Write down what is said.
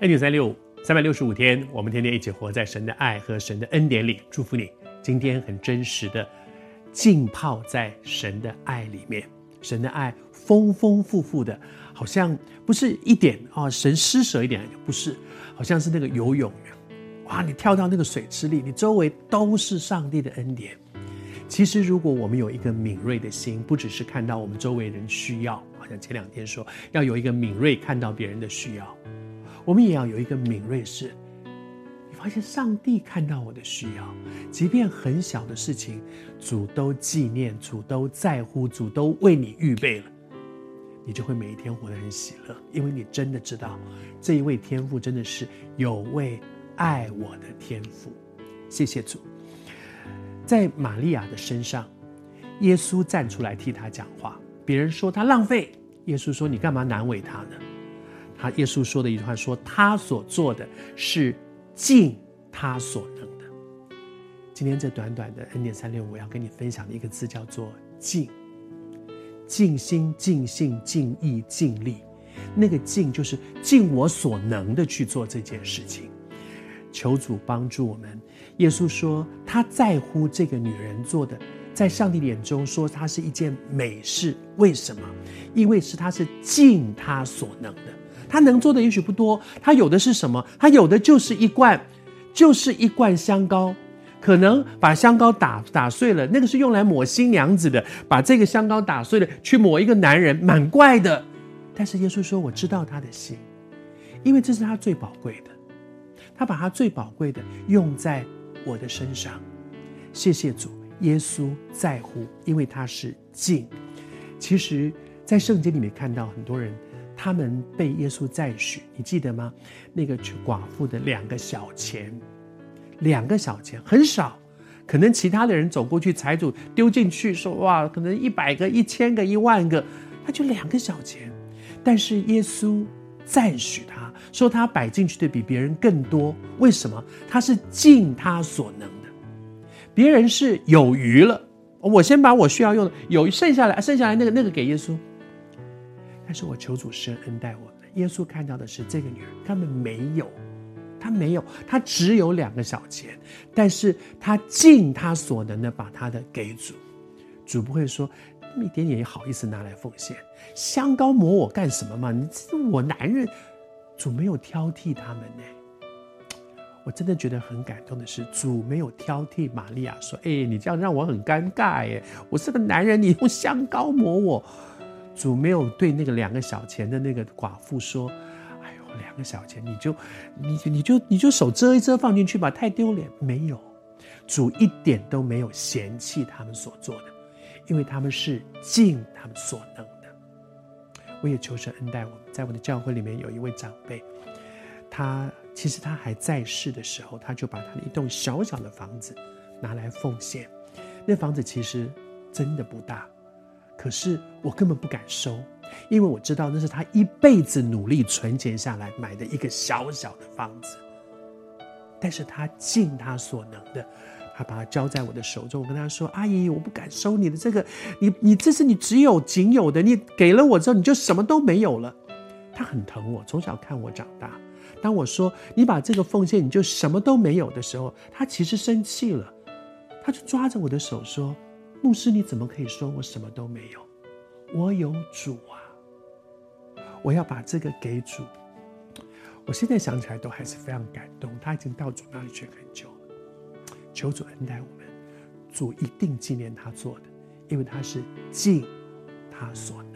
恩典三六五，三百六十五天，我们天天一起活在神的爱和神的恩典里。祝福你，今天很真实的浸泡在神的爱里面。神的爱丰丰富富的，好像不是一点啊，神施舍一点，不是，好像是那个游泳，哇，你跳到那个水池里，你周围都是上帝的恩典。其实，如果我们有一个敏锐的心，不只是看到我们周围人需要，好像前两天说要有一个敏锐看到别人的需要。我们也要有一个敏锐，是，你发现上帝看到我的需要，即便很小的事情，主都纪念，主都在乎，主都为你预备了，你就会每一天活得很喜乐，因为你真的知道，这一位天父真的是有位爱我的天父。谢谢主，在玛利亚的身上，耶稣站出来替他讲话，别人说他浪费，耶稣说，你干嘛难为他呢？他耶稣说的一句话说：“他所做的是尽他所能的。”今天这短短的 N 点三六五，我要跟你分享的一个字叫做“尽”，尽心、尽性、尽意、尽力。那个“尽”就是尽我所能的去做这件事情。求主帮助我们。耶稣说他在乎这个女人做的，在上帝眼中说她是一件美事。为什么？因为是他是尽他所能的。他能做的也许不多，他有的是什么？他有的就是一罐，就是一罐香膏，可能把香膏打打碎了，那个是用来抹新娘子的，把这个香膏打碎了去抹一个男人，蛮怪的。但是耶稣说：“我知道他的心，因为这是他最宝贵的，他把他最宝贵的用在我的身上。”谢谢主，耶稣在乎，因为他是尽。其实，在圣经里面看到很多人。他们被耶稣赞许，你记得吗？那个寡妇的两个小钱，两个小钱很少，可能其他的人走过去，财主丢进去说：“哇，可能一百个、一千个、一万个，他就两个小钱。”但是耶稣赞许他，说他摆进去的比别人更多。为什么？他是尽他所能的，别人是有余了，我先把我需要用的有剩下来，剩下来那个那个给耶稣。但是我求主施恩待我们。耶稣看到的是这个女人根本没有，她没有，她只有两个小钱，但是她尽她所能的把她的给主。主不会说那么一点点也好意思拿来奉献，香膏抹我干什么嘛？你是我男人，主没有挑剔他们呢。我真的觉得很感动的是，主没有挑剔玛利亚，说：“哎，你这样让我很尴尬哎，我是个男人，你用香膏抹我。”主没有对那个两个小钱的那个寡妇说：“哎呦，两个小钱，你就你你就你就手遮一遮放进去吧，太丢脸。”没有，主一点都没有嫌弃他们所做的，因为他们是尽他们所能的。我也求神恩待我，在我的教会里面有一位长辈，他其实他还在世的时候，他就把他的一栋小小的房子拿来奉献。那房子其实真的不大。可是我根本不敢收，因为我知道那是他一辈子努力存钱下来买的一个小小的房子。但是他尽他所能的，他把它交在我的手中。我跟他说：“阿姨，我不敢收你的这个，你你这是你只有仅有的，你给了我之后你就什么都没有了。”他很疼我，从小看我长大。当我说你把这个奉献你就什么都没有的时候，他其实生气了，他就抓着我的手说。牧师，你怎么可以说我什么都没有？我有主啊！我要把这个给主。我现在想起来都还是非常感动。他已经到主那里去很久了。求主恩待我们，主一定纪念他做的，因为他是尽他所能。